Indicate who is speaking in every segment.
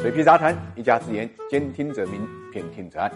Speaker 1: 水皮杂谈，一家之言，兼听则明，偏听则暗。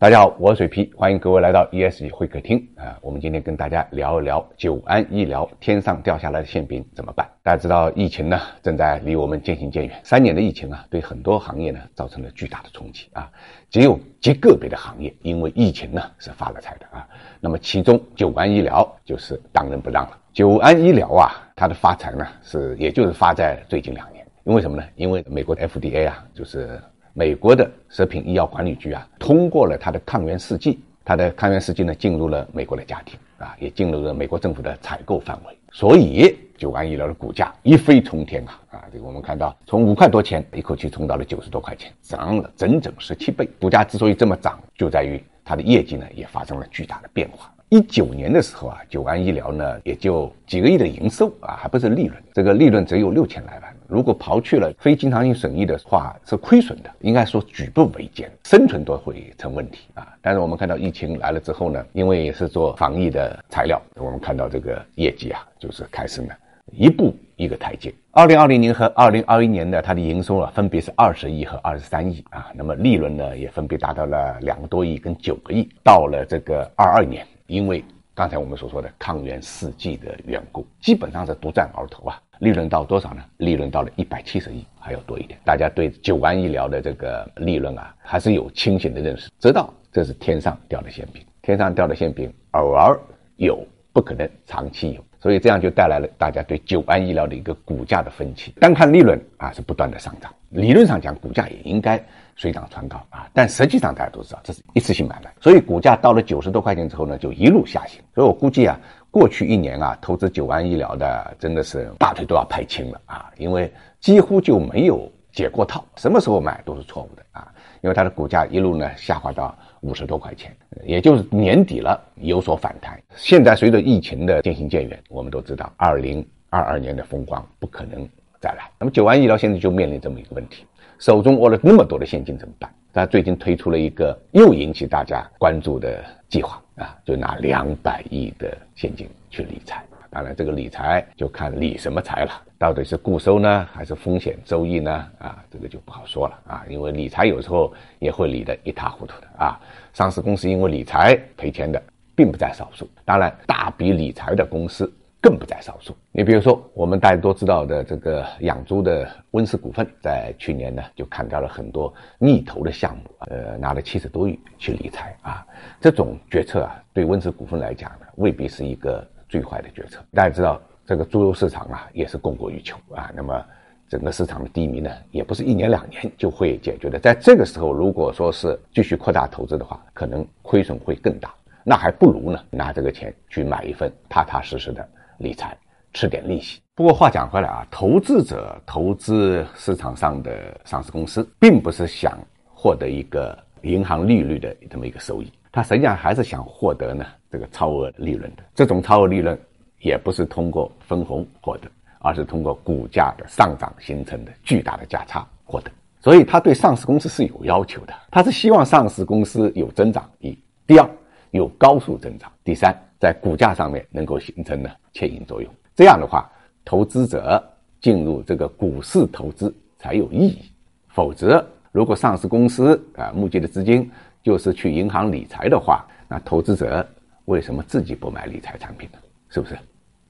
Speaker 1: 大家好，我是水皮，欢迎各位来到 ESG 会客厅啊。我们今天跟大家聊一聊久安医疗天上掉下来的馅饼怎么办？大家知道疫情呢正在离我们渐行渐远，三年的疫情啊，对很多行业呢造成了巨大的冲击啊。只有极个别的行业因为疫情呢是发了财的啊。那么其中久安医疗就是当仁不让了。久安医疗啊，它的发财呢是也就是发在最近两年。因为什么呢？因为美国的 FDA 啊，就是美国的食品医药管理局啊，通过了它的抗原试剂，它的抗原试剂呢进入了美国的家庭啊，也进入了美国政府的采购范围，所以九安医疗的股价一飞冲天啊啊！这个我们看到从五块多钱一口气冲到了九十多块钱，涨了整整十七倍。股价之所以这么涨，就在于它的业绩呢也发生了巨大的变化。一九年的时候啊，九安医疗呢也就几个亿的营收啊，还不是利润，这个利润只有六千来万。如果刨去了非经常性损益的话，是亏损的，应该说举步维艰，生存都会成问题啊。但是我们看到疫情来了之后呢，因为也是做防疫的材料，我们看到这个业绩啊，就是开始呢一步一个台阶。二零二零年和二零二一年的它的营收啊，分别是二十亿和二十三亿啊，那么利润呢也分别达到了两个多亿跟九个亿。到了这个二二年，因为刚才我们所说的抗原试剂的缘故，基本上是独占鳌头啊。利润到多少呢？利润到了一百七十亿，还要多一点。大家对九安医疗的这个利润啊，还是有清醒的认识，知道这是天上掉的馅饼。天上掉的馅饼，偶尔有，不可能长期有。所以这样就带来了大家对九安医疗的一个股价的分歧。单看利润啊，是不断的上涨，理论上讲，股价也应该水涨船高啊。但实际上大家都知道，这是一次性买卖，所以股价到了九十多块钱之后呢，就一路下行。所以我估计啊。过去一年啊，投资九安医疗的真的是大腿都要拍青了啊，因为几乎就没有解过套，什么时候买都是错误的啊，因为它的股价一路呢下滑到五十多块钱，也就是年底了有所反弹。现在随着疫情的渐行渐远，我们都知道二零二二年的风光不可能再来。那么九安医疗现在就面临这么一个问题，手中握了那么多的现金怎么办？他最近推出了一个又引起大家关注的计划。啊，就拿两百亿的现金去理财，当然这个理财就看理什么财了，到底是固收呢，还是风险收益呢？啊，这个就不好说了啊，因为理财有时候也会理得一塌糊涂的啊。上市公司因为理财赔钱的并不在少数，当然大笔理财的公司。更不在少数。你比如说，我们大家都知道的这个养猪的温氏股份，在去年呢就砍掉了很多逆投的项目，呃，拿了七十多亿去理财啊。这种决策啊，对温氏股份来讲呢，未必是一个最坏的决策。大家知道，这个猪肉市场啊，也是供过于求啊。那么，整个市场的低迷呢，也不是一年两年就会解决的。在这个时候，如果说是继续扩大投资的话，可能亏损会更大。那还不如呢，拿这个钱去买一份踏踏实实的。理财吃点利息。不过话讲回来啊，投资者投资市场上的上市公司，并不是想获得一个银行利率的这么一个收益，他实际上还是想获得呢这个超额利润的。这种超额利润也不是通过分红获得，而是通过股价的上涨形成的巨大的价差获得。所以他对上市公司是有要求的，他是希望上市公司有增长。一，第二有高速增长。第三。在股价上面能够形成呢牵引作用，这样的话，投资者进入这个股市投资才有意义。否则，如果上市公司啊募集的资金就是去银行理财的话，那投资者为什么自己不买理财产品呢？是不是？